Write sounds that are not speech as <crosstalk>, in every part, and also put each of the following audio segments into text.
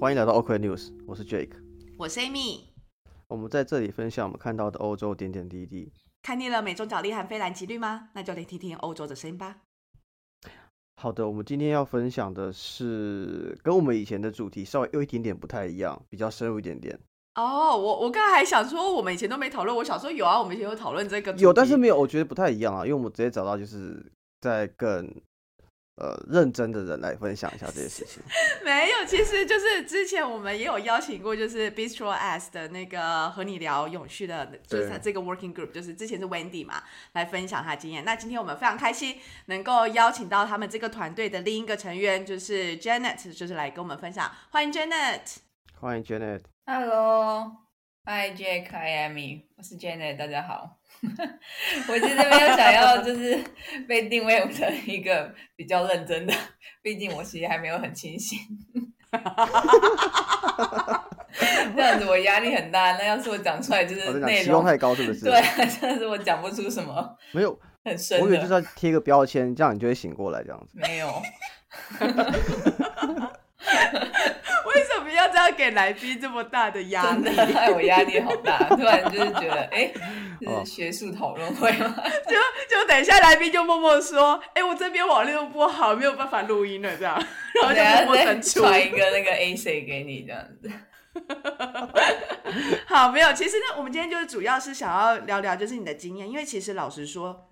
欢迎来到 OK News，我是 Jake，我是 Amy。我们在这里分享我们看到的欧洲点点滴滴。看腻了美中角力和非蓝即绿吗？那就来听听欧洲的声音吧。好的，我们今天要分享的是跟我们以前的主题稍微有一点点不太一样，比较深入一点点。哦，我我刚才还想说，我们以前都没讨论。我想说有啊，我们以前有讨论这个，有，但是没有，我觉得不太一样啊，因为我们直接找到就是在更。呃，认真的人来分享一下这些事情。<laughs> 没有，其实就是之前我们也有邀请过，就是 Bistro S 的那个和你聊永续的，就是他这个 Working Group，就是之前是 Wendy 嘛，来分享他经验。那今天我们非常开心能够邀请到他们这个团队的另一个成员，就是 Janet，就是来跟我们分享。欢迎 Janet，欢迎 Janet。Hello，Hi Jack，Hi Amy，我是 Janet，大家好。<laughs> 我其实没有想要，就是被定位成一个比较认真的，<laughs> 毕竟我其实还没有很清醒。<laughs> 这样子我压力很大，那要是我讲出来就是内容太高，是不是？对，真的是我讲不出什么。没有很深，我以为就是要贴个标签，这样你就会醒过来，这样子。没有。<laughs> 为什么要这样给来宾这么大的压力？害我压力好大，<laughs> 突然就是觉得，哎，是学术讨论会吗？<laughs> 就就等一下来宾就默默说，哎，我这边网络不好，没有办法录音了，这样，然后就默默传一个那个 A C 给你，这样子。好，没有，其实呢，我们今天就是主要是想要聊聊，就是你的经验，因为其实老实说。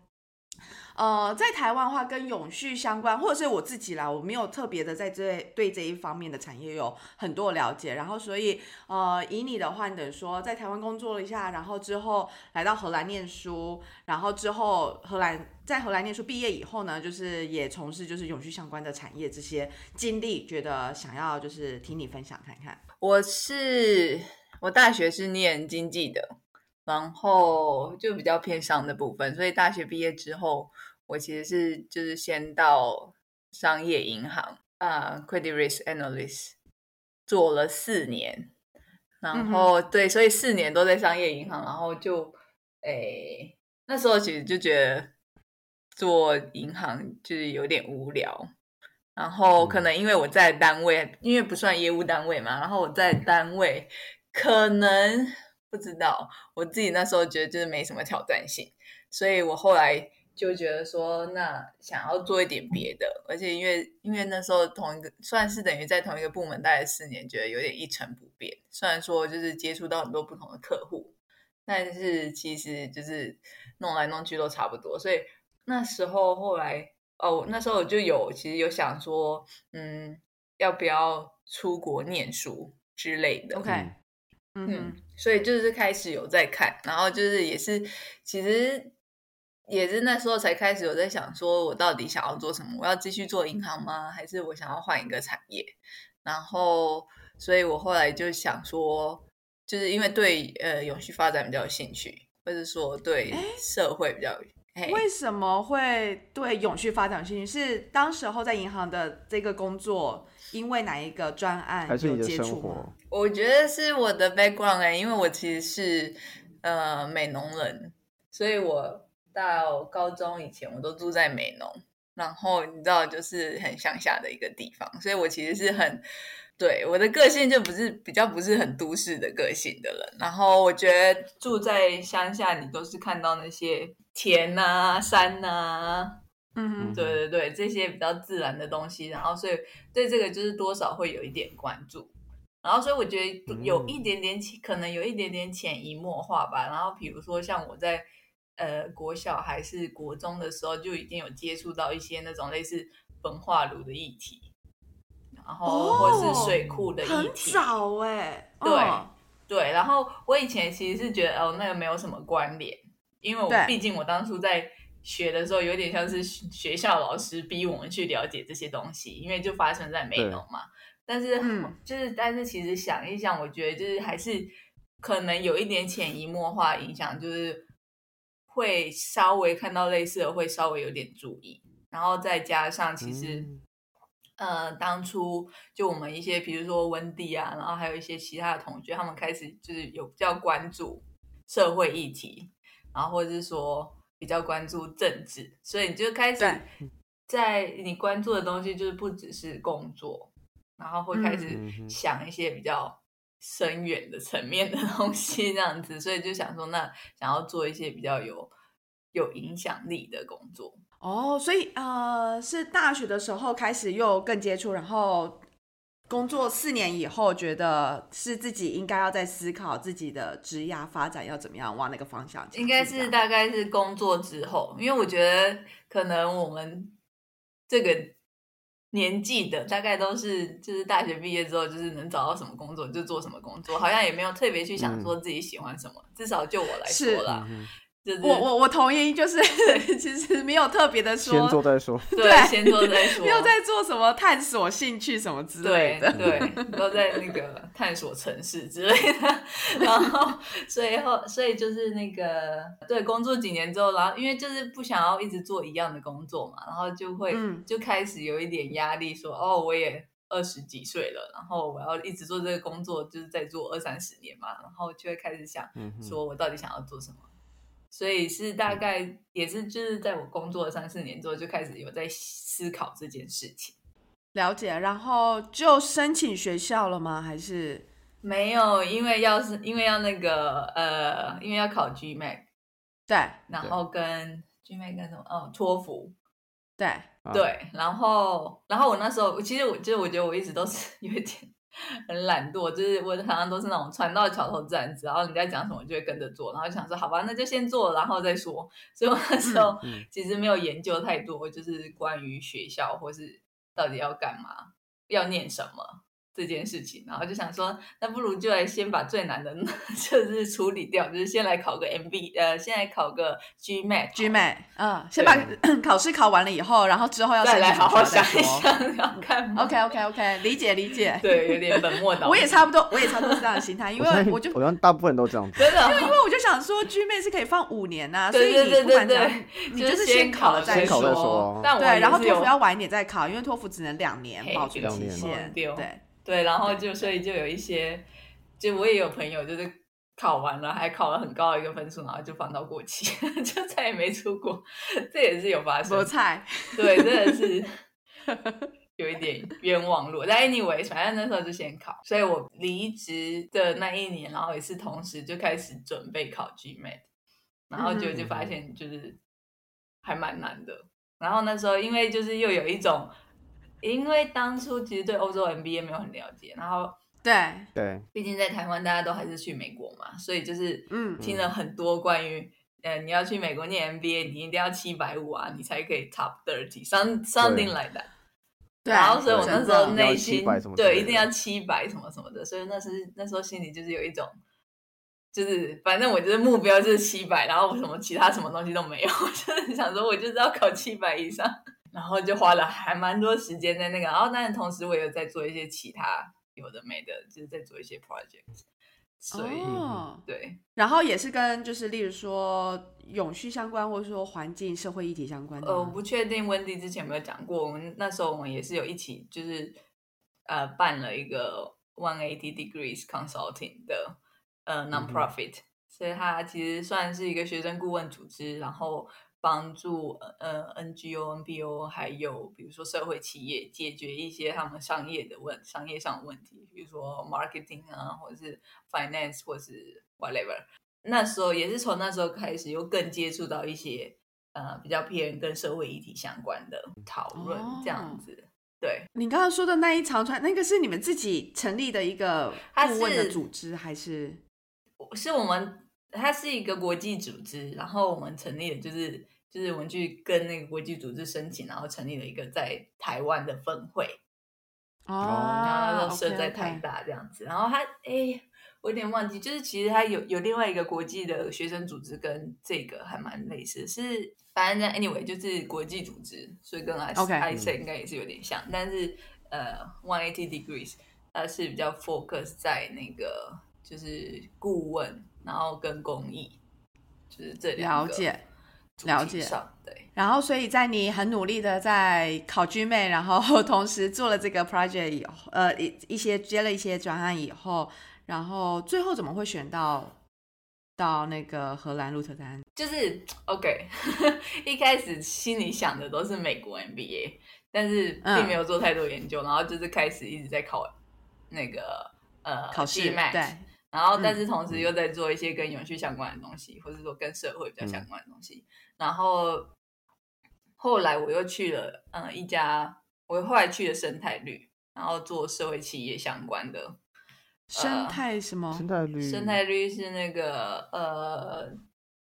呃，在台湾的话，跟永续相关，或者是我自己啦，我没有特别的在这对这一方面的产业有很多了解。然后，所以呃，以你的话，你等于说在台湾工作了一下，然后之后来到荷兰念书，然后之后荷兰在荷兰念书毕业以后呢，就是也从事就是永续相关的产业这些经历，觉得想要就是听你分享看看。我是我大学是念经济的。然后就比较偏商的部分，所以大学毕业之后，我其实是就是先到商业银行啊，credit risk analyst 做了四年，然后对，所以四年都在商业银行，然后就诶那时候其实就觉得做银行就是有点无聊，然后可能因为我在单位，因为不算业务单位嘛，然后我在单位可能。不知道，我自己那时候觉得就是没什么挑战性，所以我后来就觉得说，那想要做一点别的，而且因为因为那时候同一个算是等于在同一个部门待了四年，觉得有点一成不变。虽然说就是接触到很多不同的客户，但是其实就是弄来弄去都差不多。所以那时候后来哦，那时候我就有其实有想说，嗯，要不要出国念书之类的？OK，嗯。所以就是开始有在看，然后就是也是，其实也是那时候才开始有在想，说我到底想要做什么？我要继续做银行吗？还是我想要换一个产业？然后，所以我后来就想说，就是因为对呃永续发展比较有兴趣，或者说对社会比较。为什么会对永续发展兴趣？是当时候在银行的这个工作，因为哪一个专案有接触吗？我觉得是我的 background 哎，因为我其实是呃美农人，所以我到高中以前我都住在美农，然后你知道就是很乡下的一个地方，所以我其实是很。对我的个性就不是比较不是很都市的个性的人，然后我觉得住在乡下，你都是看到那些田呐、山呐，嗯，对对对，这些比较自然的东西，然后所以对这个就是多少会有一点关注，然后所以我觉得有一点点潜，可能有一点点潜移默化吧。然后比如说像我在呃国小还是国中的时候，就已经有接触到一些那种类似焚化炉的议题。然后或是水库的议题，很早哎，对对。然后我以前其实是觉得哦，那个没有什么关联，因为我毕竟我当初在学的时候，有点像是学校老师逼我们去了解这些东西，因为就发生在美农嘛。但是，就是，但是其实想一想，我觉得就是还是可能有一点潜移默化影响，就是会稍微看到类似的，会稍微有点注意，然后再加上其实。呃，当初就我们一些，比如说温蒂啊，然后还有一些其他的同学，他们开始就是有比较关注社会议题，然后或者是说比较关注政治，所以你就开始在你关注的东西就是不只是工作，然后会开始想一些比较深远的层面的 <laughs> 东西，这样子，所以就想说，那想要做一些比较有有影响力的工作。哦，所以呃，是大学的时候开始又更接触，然后工作四年以后，觉得是自己应该要在思考自己的职业发展要怎么样往那个方向。应该是大概是工作之后，因为我觉得可能我们这个年纪的大概都是就是大学毕业之后，就是能找到什么工作就做什么工作，好像也没有特别去想说自己喜欢什么。至少就我来说啦，嗯就是我我我同意，就是 <laughs> 其实没有特别的说先做说，再说。对对先做再说，<laughs> 没有在做什么探索兴趣什么之类的。对对，都在那个探索城市之类的，<laughs> 然后所以后所以就是那个对工作几年之后，然后因为就是不想要一直做一样的工作嘛，然后就会、嗯就开始有一点压力说，哦，我也二十几岁了，然后我要一直做这个工作，就是在做二三十年嘛，然后就会开始想嗯说我到底想要做什么。所以是大概也是就是在我工作了三四年之后，就开始有在思考这件事情。了解，然后就申请学校了吗？还是没有，因为要是因为要那个呃，因为要考 GMAT，对然后跟 GMAT 跟什么哦，托福，对啊对，然后然后我那时候其实我就是我觉得我一直都是 <laughs> 有一点很懒惰，就是我常常都是那种船到桥头自然直，然后人家讲什么就会跟着做，然后就想说好吧，那就先做，然后再说。所以我那时候其实没有研究太多，就是关于学校或是到底要干嘛，要念什么。这件事情，然后就想说，那不如就来先把最难的 <laughs> 就是处理掉，就是先来考个 MB，呃，先来考个 GMAT，GMAT，嗯，先把 <coughs> 考试考完了以后，然后之后要再来好好想一。想要干嘛。OK OK OK，理解理解。对，有点本末倒。我也差不多，我也差不多是这样的心态，<laughs> 因为我就我像大部分都这样子。真的因为我就想说 GMAT 是可以放五年呐、所以你对对对不管怎样对对，你就是先先考了再说。但我对，然后托福要晚一点再考，因为托福只能两年嘿保存期限。对对，然后就所以就有一些，就我也有朋友就是考完了，还考了很高的一个分数，然后就放到过期，<laughs> 就再也没出过，这也是有发生菠。菜。对，真的是有一点冤枉路。但 anyway，反正那时候就先考，所以我离职的那一年，然后也是同时就开始准备考 GMAT，然后就就发现就是还蛮难的。然后那时候因为就是又有一种，因为当初其实对欧洲 MBA 没有很了解，然后对，对，毕竟在台湾大家都还是去美国嘛，所以就是嗯听了很多关于。呃，你要去美国念 MBA，你一定要七百五啊，你才可以 top thirty，some something like that。对。然后所以我那时候内心要700什么之类的对一定要七百什么什么的，所以那时那时候心里就是有一种，就是反正我就是目标就是七百，然后我什么其他什么东西都没有，<laughs> 我就是想说我就是要考七百以上，然后就花了还蛮多时间在那个，然后但是同时我有在做一些其他有的没的，就是在做一些 project，所以、哦，对。然后也是跟就是例如说永续相关，或者说环境、社会议题相关的呃。不确定温迪之前有没有讲过，我们那时候我们也是有一起就是呃办了一个 One Eighty Degrees Consulting 的呃嗯 non-profit，、所以它其实算是一个学生顾问组织，然后帮助呃 NGO、NPO 还有比如说社会企业解决一些他们商业的问商业上的问题，比如说 marketing 啊，或者是 finance 或是 whatever。那时候也是从那时候开始，又更接触到一些呃比较偏跟社会议题相关的讨论，这样哦子。对，你刚刚说的那一长串，那个是你们自己成立的一个它顾问的是组织，还是？是我们它是一个国际组织，然后我们成立的就是就是我们去跟那个国际组织申请，然后成立了一个在台湾的分会，哦然后设在台大这样子。然后它哎，我有点忘记，就是其实它有有另外一个国际的学生组织，跟这个还蛮类似，是反正 anyway 就是国际组织，所以跟 I I C 应该也是有点像，但是呃 One Eighty Degrees 它是比较 focus 在那个就是顾问，然后跟公益，就是这两个了解了解上，对。然后，所以在你很努力的在考 GMAT，然后 <laughs> 同时做了这个 project 以后，呃，一一些接了一些专案以后，然后最后怎么会选到到那个荷兰鹿特丹？就是 OK，<laughs> 一开始心里想的都是美国 MBA，但是嗯并没有做太多研究，然后就是开始一直在考那个呃考试对，然后但嗯是同时又在做一些跟永续相关的东西，或者说跟社会比较相关的东西。然后后来我又去了嗯一家，我后来去了生态绿，然后做社会企业相关的。生态什么？生态绿，生态绿是那个呃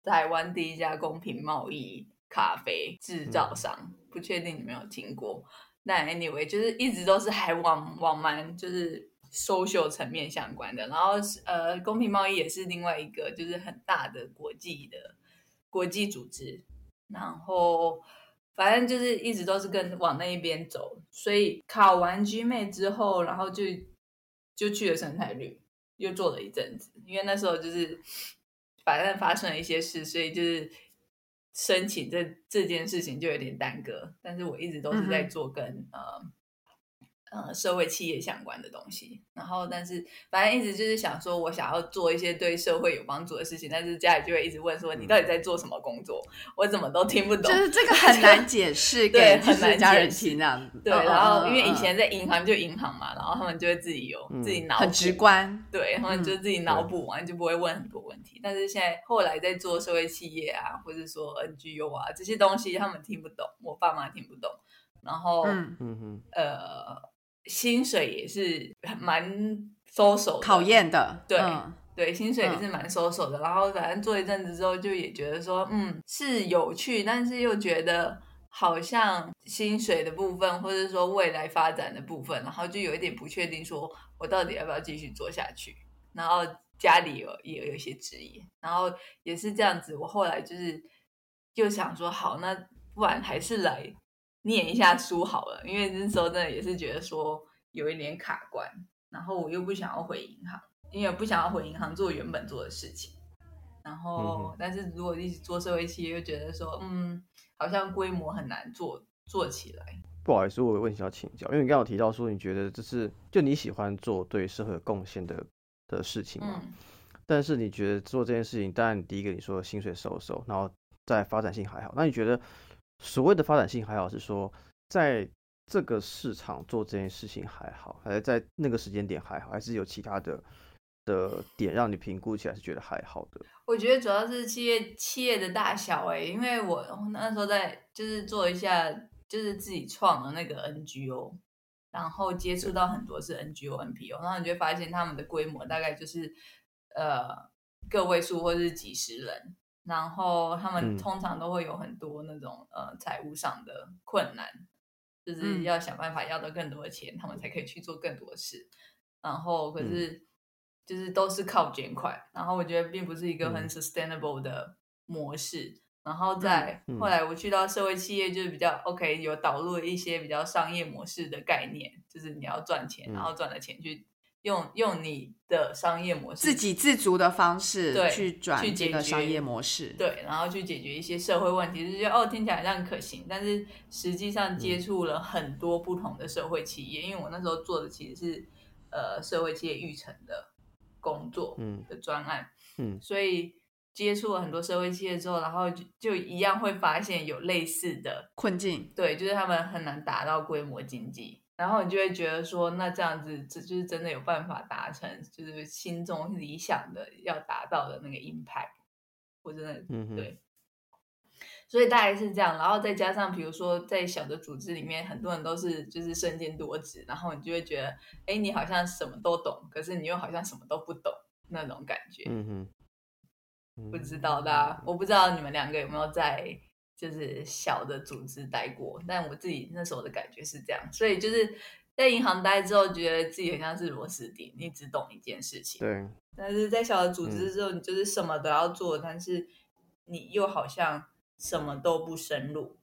台湾第一家公平贸易咖啡制造商，不确定你没有听过。但 anyway，就是一直都是还往往蛮就是 social 层面相关的，然后是呃公平贸易也是另外一个就是很大的国际的国际组织，然后反正就是一直都是跟往那一边走，所以考完 GMAT 之后，然后就就去了生态绿，又做了一阵子，因为那时候就是反正发生了一些事，所以就是申请这这件事情就有点耽搁，但是我一直都是在做跟、呃呃社会企业相关的东西，然后但是反正一直就是想说我想要做一些对社会有帮助的事情，但是家里就会一直问说你到底在做什么工作，我怎么都听不懂，就是这个。<laughs> 很难解释对给很难是家人解释听那样子。对，嗯然后因为以前在银行就银行嘛，然后他们就会自己有、嗯自己脑很直，观，对他们就嗯自己脑补完、就不会问很多问题。但是现在后来在做社会企业啊，或者说 NGO 啊这些东西，他们听不懂，我爸妈听不懂，然后、嗯，嗯嗯，呃，薪水也是蛮收手的考验的，对嗯对，薪水也是蛮收手的。然后反正做一阵子之后，就也觉得说，嗯，是有趣，但是又觉得好像薪水的部分，或者说未来发展的部分，然后就有一点不确定，说我到底要不要继续做下去。然后家里有也有一些质疑，然后也是这样子。我后来就是就想说，好，那不然还是来念一下书好了，因为那时候真的也是觉得说有一点卡关，然后我又不想要回银行。因为不想要回银行做原本做的事情，然后、嗯但是如果一直做社会企业，又觉得说，嗯，好像规模很难做做起来。不好意思，我有问题要请教，因为你刚刚有提到说，你觉得这是就你喜欢做对社会有贡献的的事情嘛？嗯但是你觉得做这件事情，当然第一个你说薪水收收，然后在发展性还好，那你觉得所谓的发展性还好是说，在这个市场做这件事情还好，还是在那个时间点还好，还是有其他的的点让你评估起来是觉得还好的？我觉得主要是企业企业的大小哎、因为我那时候在就是做一下，就是自己创的那个 NGO，然后接触到很多是 NGO、NPO，然后你就发现他们的规模大概就是呃个位数或者是几十人，然后他们嗯。通常都会有很多那种呃财务上的困难，就是嗯。要想办法要到更多的钱，他们才可以去做更多的事。然后可是就是都是靠捐款，然后我觉得并不是一个很嗯。sustainable 的模式。然后在嗯。后来我去到社会企业，就是比较 OK，有导入了一些比较商业模式的概念，就是你要赚钱，嗯然后赚了钱去用用你的商业模式自给自足的方式对去转去解决这个商业模式。对，然后去解决一些社会问题，就是觉得哦听起来好像可行，但是实际上接触了很多不同的社会企业，因为我那时候做的其实是呃社会企业育成的工作嗯。的专案，嗯。所以接触了很多社会企业之后，然后就就一样会发现有类似的困境，对，就是他们很难达到规模经济，然后你就会觉得说，那这样子，这就是真的有办法达成，就是心中理想的要达到的那个 impact，我真的嗯哼对。所以大概是这样，然后再加上比如说在小的组织里面，很多人都是就是身兼多职，然后你就会觉得，哎，你好像什么都懂，可是你又好像什么都不懂那种感觉。嗯哼，嗯不知道的啊、我不知道你们两个有没有在就是小的组织待过，但我自己那时候的感觉是这样，所以就是在银行待之后，觉得自己很像是螺丝钉，你只懂一件事情。对，但是在小的组织之后，你就是什么都要做，但是你又好像什么都不深入，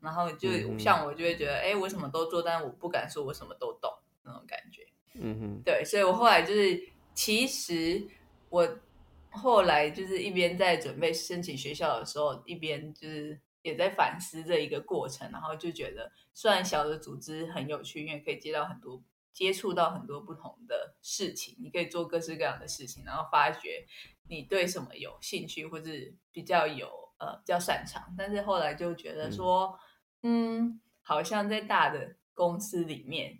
然后就、嗯像我就会觉得，哎，我什么都做，但是我不敢说我什么都懂那种感觉。嗯哼，对，所以我后来就是，其实我后来就是一边在准备申请学校的时候，一边就是也在反思这一个过程，然后就觉得虽然小的组织很有趣，因为可以接到很多接触到很多不同的事情，你可以做各式各样的事情，然后发掘你对什么有兴趣，或是比较有呃比较擅长，但是后来就觉得说，嗯好像在大的公司里面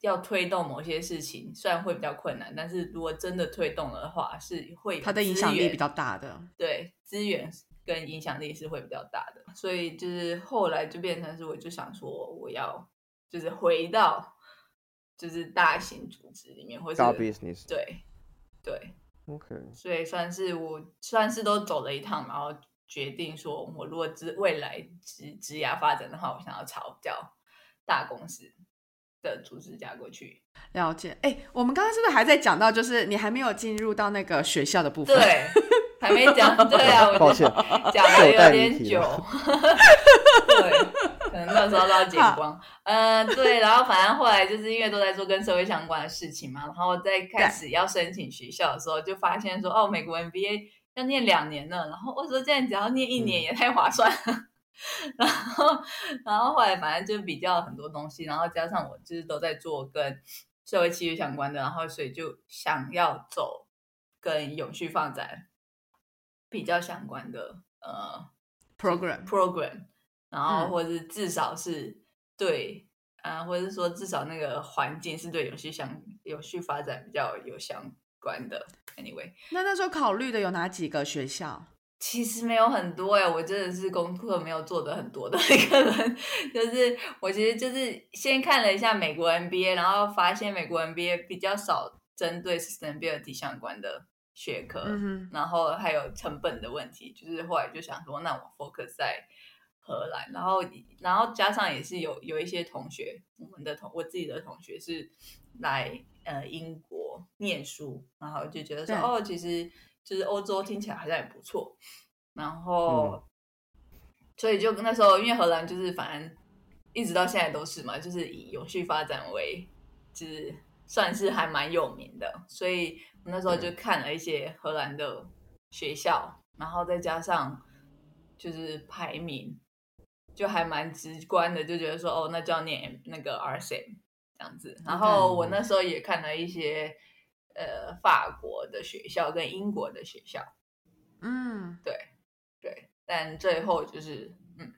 要推动某些事情，虽然会比较困难，但是如果真的推动了的话，是会它的影响力比较大的。对，资源跟影响力是会比较大的，所以就是后来就变成是，我就想说我要就是回到就是大型组织里面，或者 business 对对。OK，所以算是我算是都走了一趟，然后决定说，我如果职未来职职涯发展的话，我想要朝比较大公司的组织架过去。了解，哎，我们刚刚是不是还在讲到，就是你还没有进入到那个学校的部分？对。还没讲，对啊，我抱歉，讲的有点久，对，可能到时候都要剪光，嗯，对，然后反正后来就是因为都在做跟社会相关的事情嘛，然后在开始要申请学校的时候，就发现说，哦，美国 MBA 要念两年呢，然后我说这样只要念一年也太划算了，然后，然后后来反正就比较很多东西，然后加上我就是都在做跟社会契约相关的，然后所以就想要走跟永续发展。比较相关的呃 program program，然后或者是至少是对啊，或者是说至少那个环境是对有序相有序发展比较有相关的。Anyway，那那时候考虑的有哪几个学校？其实没有很多哎，我真的是功课没有做的很多的一个人。就是我其实就是先看了一下美国 NBA，然后发现美国 NBA 比较少针对 sustainability 相关的。学科，然后还有成本的问题，就是后来就想说，那我 focus 在荷兰，然后然后加上也是有有一些同学，我们的同我自己的同学是来呃英国念书，然后就觉得说，哦，其实就是欧洲听起来好像也不错，然后所以就那时候，因为荷兰就是反正一直到现在都是嘛，就是以永续发展为，就是算是还蛮有名的，所以。我那时候就看了一些荷兰的学校，然后再加上就是排名，就还蛮直观的，就觉得说哦，那就要念那个 RSM 这样子。然后我那时候也看了一些呃法国的学校跟英国的学校，嗯，对对，但最后就是嗯，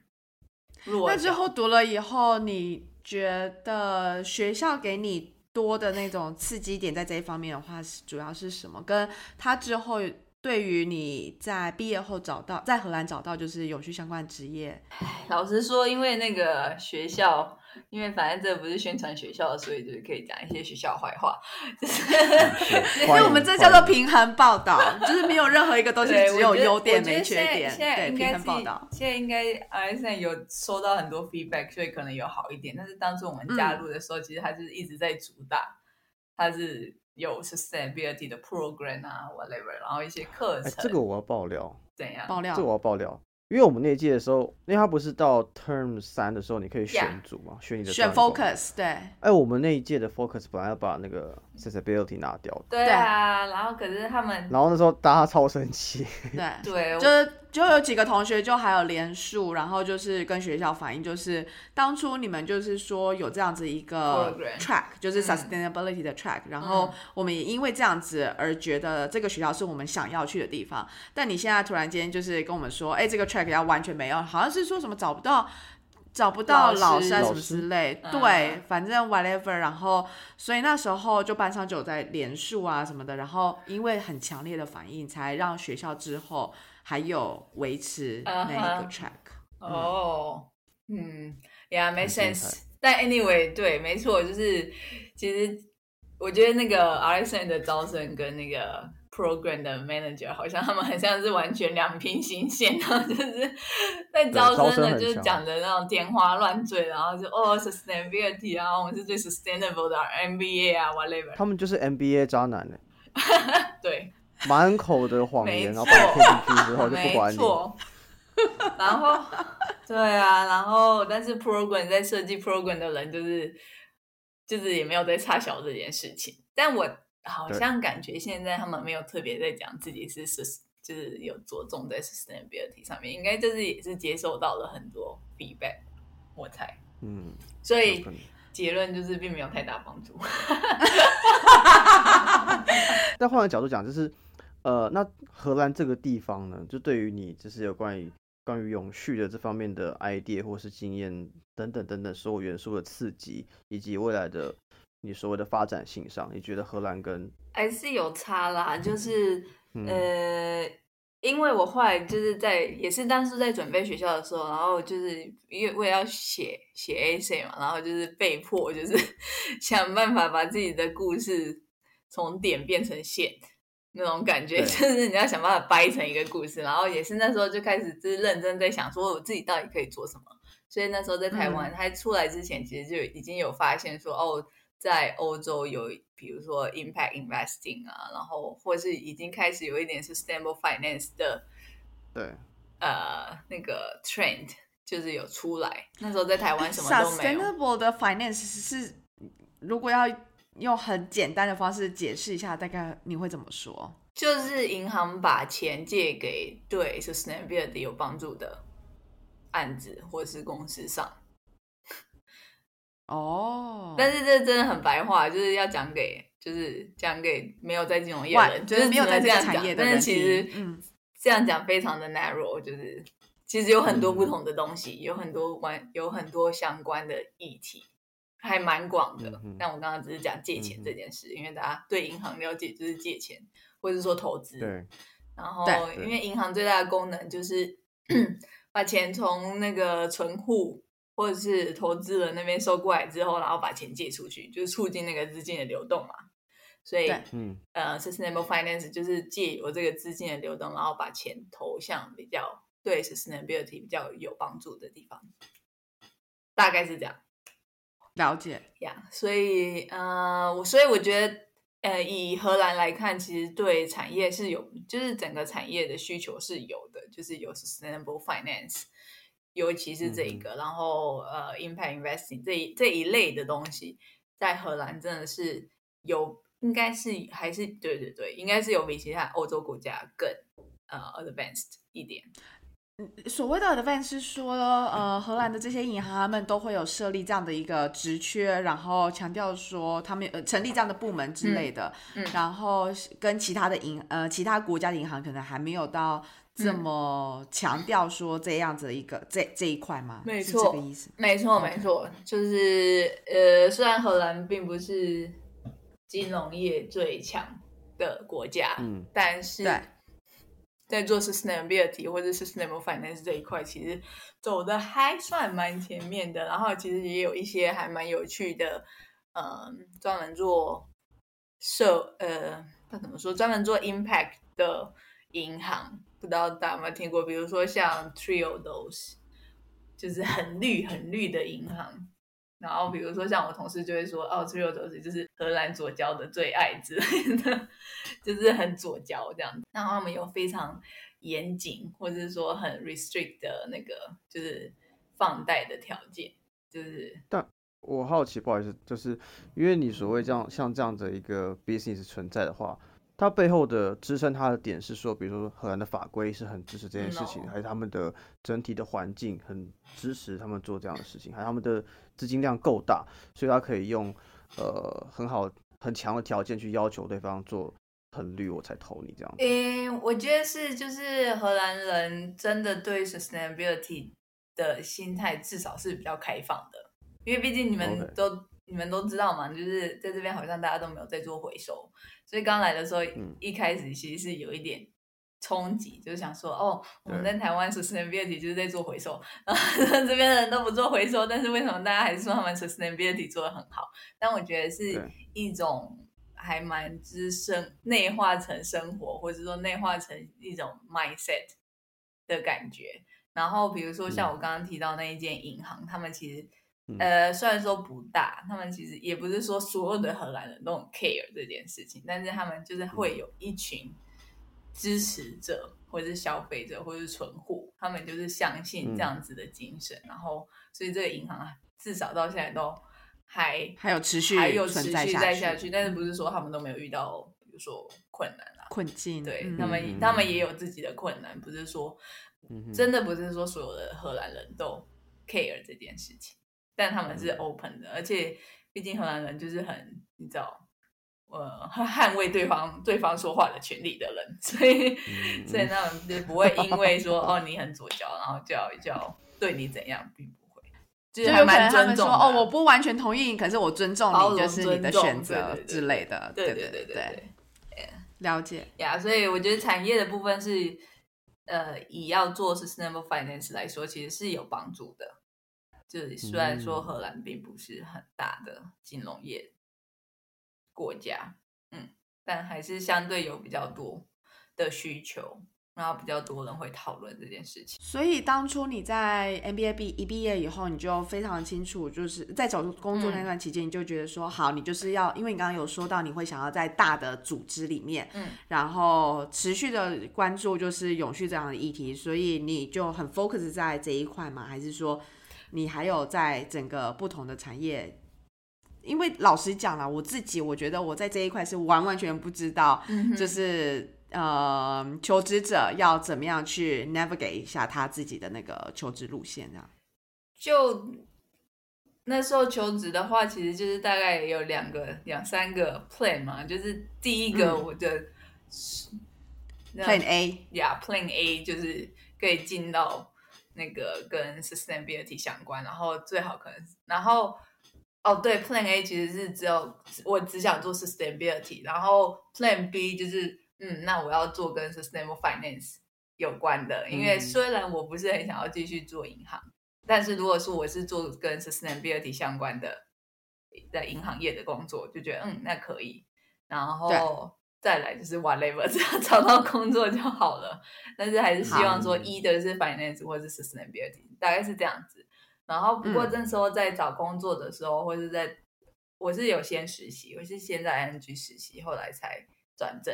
那之后读了以后，你觉得学校给你？多的那种刺激点在这一方面的话，是主要是什么？跟他之后对于你在毕业后找到在荷兰找到就是有序相关的职业，老实说，因为那个学校。因为反正这不是宣传学校，所以就是可以讲一些学校坏话，就是因为我们这叫做平衡报道，就是没有任何一个东西只有优点没缺点。现在应该报道，现在应该 R S N 有收到很多 feedback，所以可能有好一点。但是当初我们加入的时候，其实它是一直在主打，它是有 sustainability 的 program 啊，whatever，然后一些课程。这个我要爆料，怎样爆料？这我要爆料。因为我们那届的时候，因为他不是到 term 三的时候，你可以选组嘛，选你的选 focus 对。哎，我们那一届的 focus 本来要把那个 accessibility 拿掉。对啊，然后可是他们，然后那时候大家超生气。对对，就是。就有几个同学就还有连署，然后就是跟学校反映，就是当初你们就是说有这样子一个 track，就是 sustainability 的 track，然后我们也因为这样子而觉得这个学校是我们想要去的地方。但你现在突然间就是跟我们说，哎，这个 track 要完全没有，好像是说什么找不到找不到老师什么之类，对，反正 whatever。然后所以那时候就班上就有在连署啊什么的，然后因为很强烈的反应，才让学校之后。还有维持那一个 track 哦，嗯，Yeah，make sense。但 anyway，对，没错，就是其实我觉得那个 RSN 的招生跟那个 program 的 manager 好像他们很像是完全两平行线然后，就是在招生的，就是讲的那种天花乱坠，然后就哦 sustainability 啊，我们是最 sustainable 的 MBA 啊，whatever。他们就是 MBA 渣男呢。对。满口的谎言，然后把你骗进去之后就不管你。<laughs> 然后，对啊，然后但是 program 在设计 program 的人就是就是也没有在插小这件事情。但我好像感觉现在他们没有特别在讲自己是是就是有着重在 sustainability 上面，应该就是也是接受到了很多 feedback，我猜。嗯，所以结论就是并没有太大帮助。<laughs> 但换个角度讲，就是。呃，那荷兰这个地方呢，就对于你就是有关于关于永续的这方面的 idea 或是经验等等等等所有元素的刺激，以及未来的你所谓的发展性上，你觉得荷兰跟还是有差啦，就是嗯呃，因为我后来就是在也是当时在准备学校的时候，然后就是因为我也要写写 essay 嘛，然后就是被迫就是 <laughs> 想办法把自己的故事从点变成线那种感觉，就是你要想办法掰成一个故事，然后也是那时候就开始就是认真在想说我自己到底可以做什么，所以那时候在台湾，嗯出来之前，其实就已经有发现说哦。在欧洲有，比如说 impact investing 啊，然后或是已经开始有一点 sustainable finance 的对呃那个 trend，就是有出来。那时候在台湾什么都没有。<laughs> Sustainable 的 finance 是，如果要用很简单的方式解释一下，大概你会怎么说？就是银行把钱借给对 sustainability 有帮助的案子或是公司上，哦，<laughs> 但是这真的很白话，就是要讲给就是讲给没有在金融业的人，就是没有在这样产业的人是其实嗯。这样讲非常的 narrow，就是其实有很多不同的东西，有很多关有很多相关的议题，还蛮广的。嗯但我刚刚只是讲借钱这件事，因为大家对银行了解就是借钱，或者是说投资。对然后因为银行最大的功能就是 <clears throat> 把钱从那个存户或者是投资人那边收过来之后，然后把钱借出去，就是促进那个资金的流动嘛。所以对嗯呃，sustainable finance 就是借由这个资金的流动，然后把钱投向比较对 sustainability 比较有帮助的地方，大概是这样了解，呀。所以呃，我所以我觉得呃，以荷兰来看，其实对产业是有，就是整个产业的需求是有的，就是有 sustainable finance。尤其是这一个，然后呃，impact investing 这一这一类的东西，在荷兰真的是有，应该是还是对对对，应该是有比其他欧洲国家更呃 advanced 一点。所谓的 advance 是说，呃，荷兰的这些银行他们都会有设立这样的一个职缺，然后强调说他们呃成立这样的部门之类的，嗯嗯然后跟其他的银呃其他国家的银行可能还没有到这嗯么强调说这样子的一个、这这一块吗？没错这个意思。没错，没错，就是呃，虽然荷兰并不是金融业最强的国家，嗯但是对在做 sustainability 或者 sustainable finance 这一块，其实走的还算蛮前面的。然后其实也有一些还蛮有趣的，嗯，专门做社呃，他怎么说？专门做 impact 的银行，不知道大家有没有听过？比如说像 Triodos，就是很绿很绿的银行。然后比如说像我同事就会说，哦，Triodos 就是荷兰左交的最爱之类的，<laughs> 就是很左交这样子。然后他们有非常严谨或者是说很 restrict 的那个就是放贷的条件，就是但我好奇，不好意思，就是因为你所谓这样像这样的一个 business 存在的话，它背后的支撑它的点是说，比如说荷兰的法规是很支持这件事情还是他们的整体的环境很支持他们做这样的事情，还是他们的资金量够大，所以他可以用呃很好很强的条件去要求对方做很绿，我才投你这样子。诶，我觉得是，就是荷兰人真的对 sustainability 的心态至少是比较开放的，因为毕竟你们都你们都知道嘛，就是在这边好像大家都没有在做回收，所以刚来的时候，嗯一开始其实是有一点冲击，就是想说，哦，我们在台湾 sustainability 就是在做回收，然后 <laughs> 这边的人都不做回收，但是为什么大家还是说他们 sustainability 做的很好？但我觉得是一种还蛮资深内化成生活，或者说内化成一种 mindset 的感觉。然后比如说像我刚刚提到那一间银行，他们其实嗯。呃虽然说不大，他们其实也不是说所有的荷兰人都很 care 这件事情，但是他们就是会有一群支持者，或者是消费者，或者是存户，他们就是相信这样子的精神，然后所以这个银行啊，至少到现在都还还有持续还有持续在下去，但是不是说他们都没有遇到，比如说困难啊？困境，对、嗯他们，嗯他们也有。自己的困难，不是说嗯真的不是说所有的荷兰人都 care 这件事情，但他们是嗯 open 的，而且毕竟荷兰人就是很，你知道，呃捍卫对方对方说话的权利的人，所以嗯所以那种就不会因为说哦你很左脚，然后就要就要对你怎样，并不会，就是还蛮尊重哦，我不完全同意，可是我尊重你，就是你的选择之类的。对对对对对。了解。呀所以我觉得产业的部分是，呃，以要做 sustainable finance 来说，其实是有帮助的。就是虽然说嗯荷兰并不是很大的金融业国家，嗯，但还是相对有比较多的需求，然后比较多人会讨论这件事情。所以当初你在 MBA 毕一毕业以后，你就非常清楚，就是在找工作那段期间，你就觉得说，好，你就是要，因为你刚刚有说到你会想要在大的组织里面，嗯，然后持续的关注就是永续这样的议题，所以你就很 focus 在这一块嘛？还是说你还有在整个不同的产业？因为老实讲了，我自己我觉得我在这一块是完完全不知道，嗯就是呃，求职者要怎么样去 navigate 一下他自己的那个求职路线，这样。就那时候求职的话，其实就是大概有两个、两三个 plan 嘛，就是第一个嗯我的、那 Plan A，呀、p l a n A 就是可以进到那个跟 sustainability 相关，然后最好可能，然后哦对，Plan A 其实是只有我只想做 sustainability，然后 Plan B 就是嗯，那我要做跟 sustainable finance 有关的，因为嗯虽然我不是很想要继续做银行，但是如果说我是做跟 sustainability 相关的在银行业的工作，就觉得嗯，那可以，然后。再来就是 whatever，只要找到工作就好了。但是还是希望说，一的是 finance 或者是 sustainability，大概是这样子。然后不过嗯那时候在找工作的时候，或者在我是有先实习，我是先在 ING 实习，后来才转正。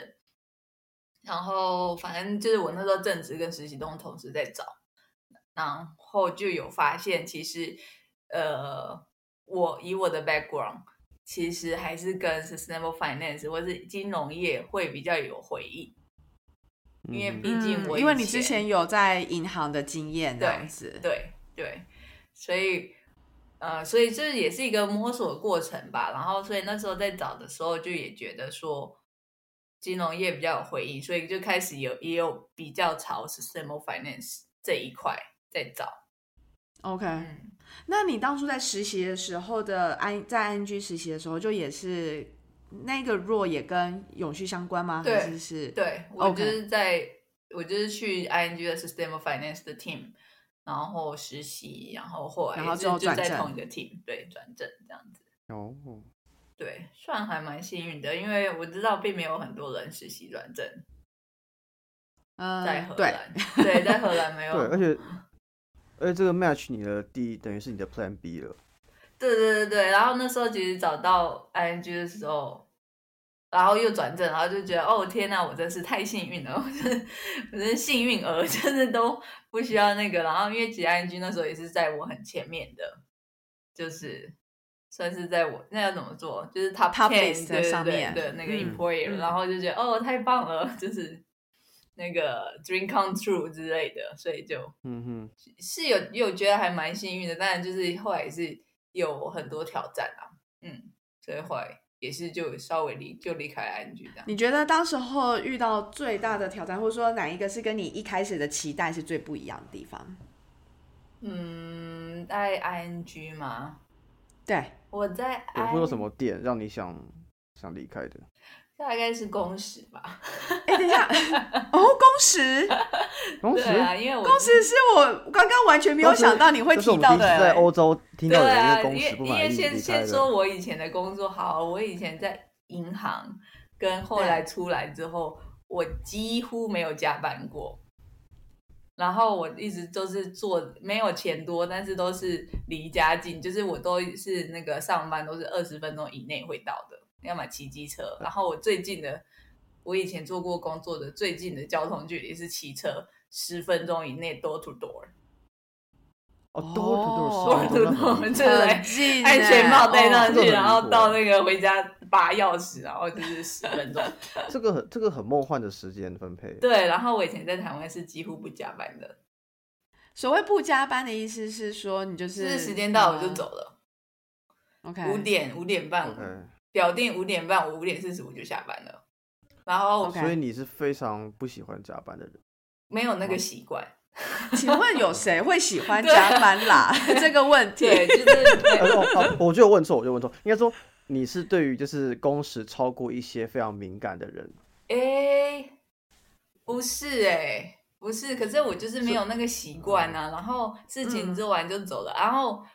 然后反正就是我那时候正职跟实习都同时在找，然后就有发现，其实呃，我以我的 background，其实还是跟 sustainable finance 或是金融业会比较有回应，因为嗯毕竟我以因为你之前有在银行的经验，这样子。对对，所以呃，所以这也是一个摸索的过程吧。然后，所以那时候在找的时候，就也觉得说金融业比较有回应，所以就开始有也有比较朝 sustainable finance 这一块在找。OK，、嗯，那你当初在实习的时候的 I 在 ING 实习的时候，就也是那个 role 也跟永续相关吗？对还是是？对我就是在我就是去 ING 的 sustainable finance 的 team。然后实习，然后后来然后就之后就在同一个 team，对，转正这样子。哦，对，算还蛮幸运的，因为我知道并没有很多人实习转正嗯、在荷对，兰，对，在荷兰没 <laughs> 有，对，而且而且这个 match 你的第一等于是你的 Plan B 了，对对对对，然后那时候其实找到 ING 的时候，然后又转正，然后就觉得哦天呐，我真是太幸运了，我真是我真是幸运儿，<laughs> 真的都不需要那个。然后因为其实 ING 那时候也是在我很前面的，就是算是在我那要怎么做，就是 top Top ten list 对对对上面。的那个嗯 employer，、嗯。然后就觉得哦太棒了，<laughs> 就是那个 dream come true 之类的，所以就嗯哼，是有有觉得还蛮幸运的，当然就是后来也是有很多挑战啊，嗯，所以后来也是就稍微离就离开了 ING 这样。你觉得当时候遇到最大的挑战，或者说哪一个是跟你一开始的期待是最不一样的地方？嗯，在 ING 吗？对，我在对，I 会有什么点让你想想离开的？大概是工时吧。哎，等一下，<laughs> 哦，工时，工时，对啊，因为我工时是我刚刚完全没有想到你会提到的、在欸。欧洲听到有对啊，人因因为为工时不满意因为先。先说我以前的工作好，我以前在银行，跟后来出来之后，我几乎没有加班过。然后我一直都是做没有钱多，但是都是离家近，就是我都是那个上班都是二十分钟以内会到的，要么骑机车。然后我最近的，我以前做过工作的最近的交通距离是骑车十分钟以内 door to door。哦，door to door door，to door，很对很近欸，安全帽戴上去，然后到那个回家拔钥匙，然后就是十分钟。这个很这个很梦幻的时间分配。对，然后我以前在台湾是几乎不加班的，所谓不加班的意思是说，你就是就是时间到我就走了，呃。OK，五点五点半表定五点半，我五点四十五就下班了，然后所以你是非常不喜欢加班的人。没有那个习惯。<laughs> 请问有谁会喜欢加班啦？<laughs> 这个问题，就是 <laughs> 我就问错，我就问错，应该说你是对于就是工时超过一些非常敏感的人。哎、不是哎、不是，可是我就是没有那个习惯啊。然后事情嗯做完就走了，然后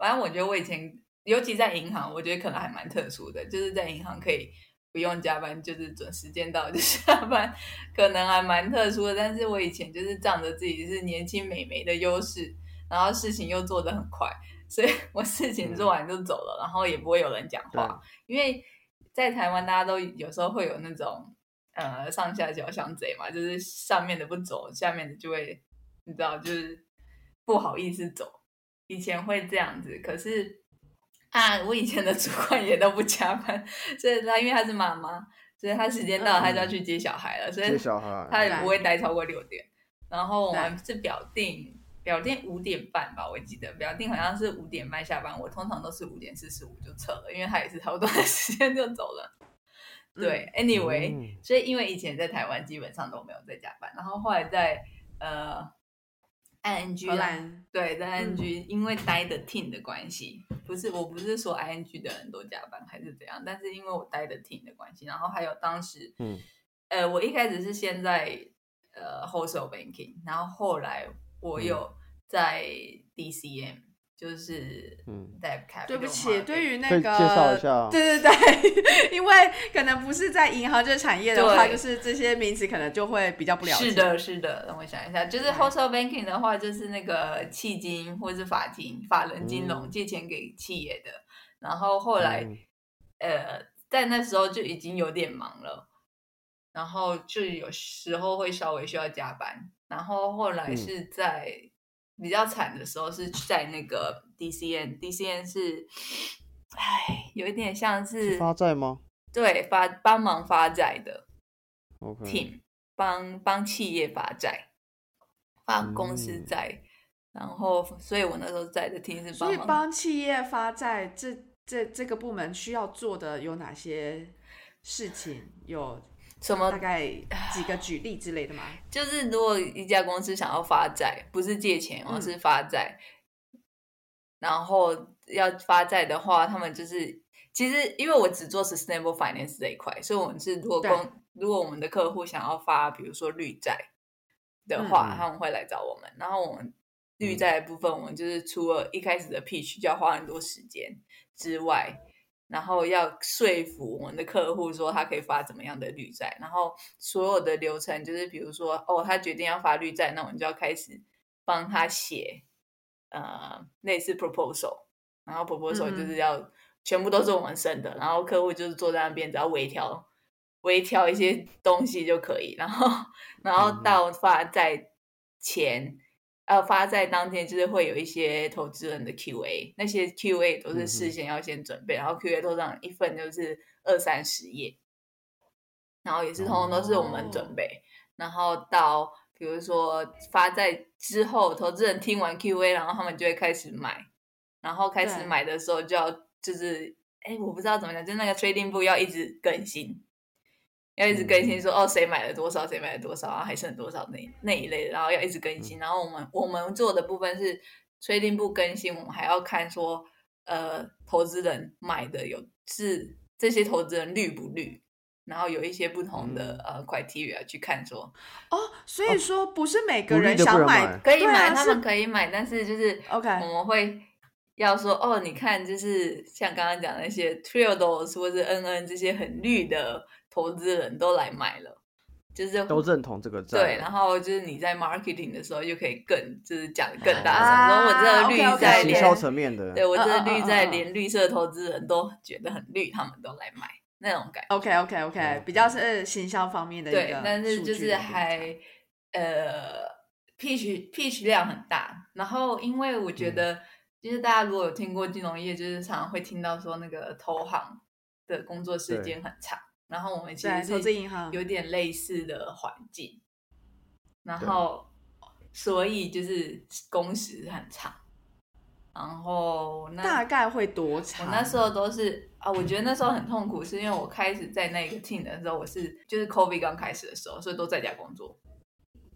反正我觉得我以前，尤其在银行，我觉得可能还蛮特殊的，就是在银行可以不用加班，就是准时间到就 <laughs> 下班，可能还蛮特殊的。但是我以前就是仗着自己是年轻美眉的优势，然后事情又做得很快，所以 <laughs> 我事情做完就走了，然后也不会有人讲话。因为在台湾，大家都有时候会有那种呃上下交相贼嘛，就是上面的不走，下面的就会你知道，就是不好意思走。以前会这样子，可是啊，我以前的主管也都不加班，所以他因为他是妈妈，所以他时间到了，他就要去接小孩了，所以接小孩他也不会待超过六点。然后我们是表定表定五点半吧，我记得表定好像是五点半下班，我通常都是五点四十五就撤了，因为他也是差不多的 <laughs> 时间就走了。对、a n y w a y 嗯所以因为以前在台湾基本上都没有在加班，然后后来在呃 ING 荷啊。兰对，在 ING、因为待的 team 的关系，不是我不是说 ING 的人都加班还是怎样，但是因为我待的 team 的关系，然后还有当时，嗯，呃，我一开始是先在呃 wholesale banking，然后后来我嗯。有在 DCM，、就是嗯。对不起，对于那个介绍一下对对对，<laughs> 因为可能不是在银行这个产业的话，就是这些名词可能就会比较不了解。是，的，是的，让我想一下，就是 wholesale banking 的话，就是那个契金或是法庭、法人金融嗯。借钱给企业的。然后后来，嗯。呃，在那时候就已经有点忙了，然后就有时候会稍微需要加班。然后后来嗯。是在比较惨的时候，是在那个 DCN，DCN 是，唉，有一点像是是发债吗对发帮忙发债的。？OK，team 帮帮企业发债，发公司嗯债，然后所以我那时候在的 team 是所以帮忙帮企业发债，这这这个部门需要做的有哪些事情？有什么大概几个举例之类的吗？<sighs> 就是如果一家公司想要发债，不是借钱，而嗯是发债，然后要发债的话，他们就是其实因为我只做 sustainable finance 这一块，所以我们是如果公如果我们的客户想要发，比如说绿债的话，嗯他们会来找我们，然后我们绿嗯债的部分，我们就是除了一开始的 pitch 就要花很多时间之外。然后要说服我们的客户说他可以发怎么样的绿债，然后所有的流程就是，比如说哦，他决定要发绿债，那我们就要开始帮他写呃类似 proposal，然后 proposal 就是要、全部都是我们生的，然后客户就是坐在那边只要微调微调一些东西就可以，然后然后到发债前。呃，发在当天就是会有一些投资人的 Q&A，那些 Q&A 都是事先要先准备，然后 Q&A 通常一份就是二三十页，然后也是通通都是我们准备，然后到比如说发在之后，投资人听完 Q&A，然后他们就会开始买，然后开始买的时候就要就是，哎，我不知道怎么讲，就那个 trading 部要一直更新，要一直更新说、哦谁买了多少，谁买了多少，然后还剩多少那那一类的，然后要一直更新。然后我们我们做的部分是确定不更新，我们还要看说呃投资人买的有是这些投资人绿不绿，然后有一些不同的、呃 criteria 去看说哦，所以说不是每个人想买可以买，啊他们可以买，但是就是 OK 我们会要说哦，你看，就是像刚刚讲的那些 Triodos 或者 NN 这些很绿的投资人都来买了，就是都认同这个债。对，然后就是你在 marketing 的时候就可以更就是讲得更大啊声，说我这个绿在连行销层面的，对我这个绿在连绿色投资人都觉得很绿，他们都来买那种感觉。OK OK OK，比较是行销方面的一个对，但是就是还呃 pitch pitch 量很大，然后因为我觉嗯。得，就是大家如果有听过金融业，就是常常会听到说那个投行的工作时间很长，然后我们其实是资银行有点类似的环境，然后所以就是工时很长。然后那大概会多长？我那时候都是啊，我觉得那时候很痛苦，是因为我开始在那个 team 的时候，我是就是 COVID 刚开始的时候，所以都在家工作，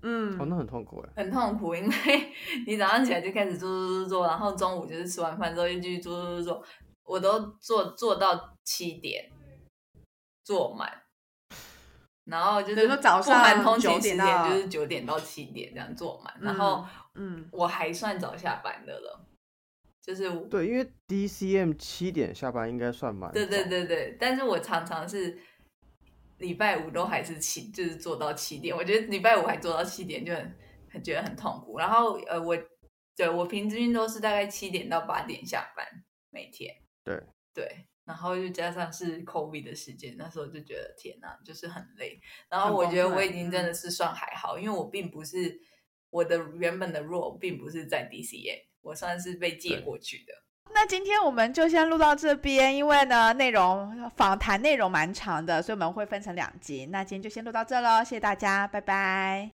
嗯哦，那很痛苦哎。很痛苦，因为 <laughs> 你早上起来就开始做做做做，然后中午就是吃完饭之后又继续做做做做，我都做做到七点，做满。然后就是说早上9通勤时间，点就是九点到七点这样坐满，然后嗯，我还算早下班的了，就是对，因为 DCM 七点下班应该算蛮对对对对，但是我常常是礼拜五都还是七，就是做到七点。我觉得礼拜五还做到七点就很很觉得很痛苦。然后呃，我对我平均都是大概七点到八点下班每天。对对，然后又加上是 COVID 的时间，那时候就觉得天哪，就是很累。然后我觉得我已经真的是算还好，因为我并不是我的原本的 role 并不是在 DCA，我算是被借对过去的。那今天我们就先录到这边，因为呢内容访谈内容蛮长的，所以我们会分成两集。那今天就先录到这喽，谢谢大家，拜拜。